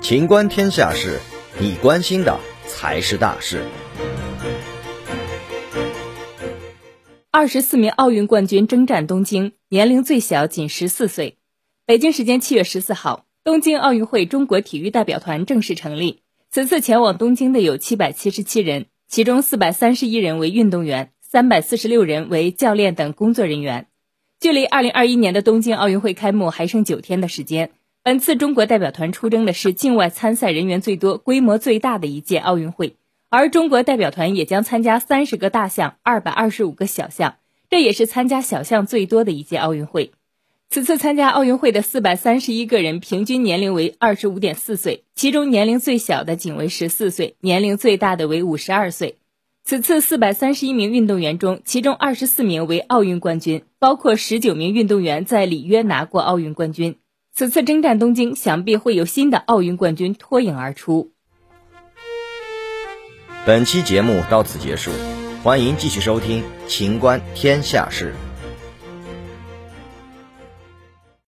情观天下事，你关心的才是大事。二十四名奥运冠军征战东京，年龄最小仅十四岁。北京时间七月十四号，东京奥运会中国体育代表团正式成立。此次前往东京的有七百七十七人，其中四百三十一人为运动员，三百四十六人为教练等工作人员。距离二零二一年的东京奥运会开幕还剩九天的时间。本次中国代表团出征的是境外参赛人员最多、规模最大的一届奥运会，而中国代表团也将参加三十个大项、二百二十五个小项，这也是参加小项最多的一届奥运会。此次参加奥运会的四百三十一个人，平均年龄为二十五点四岁，其中年龄最小的仅为十四岁，年龄最大的为五十二岁。此次四百三十一名运动员中，其中二十四名为奥运冠军，包括十九名运动员在里约拿过奥运冠军。此次征战东京，想必会有新的奥运冠军脱颖而出。本期节目到此结束，欢迎继续收听《秦观天下事》。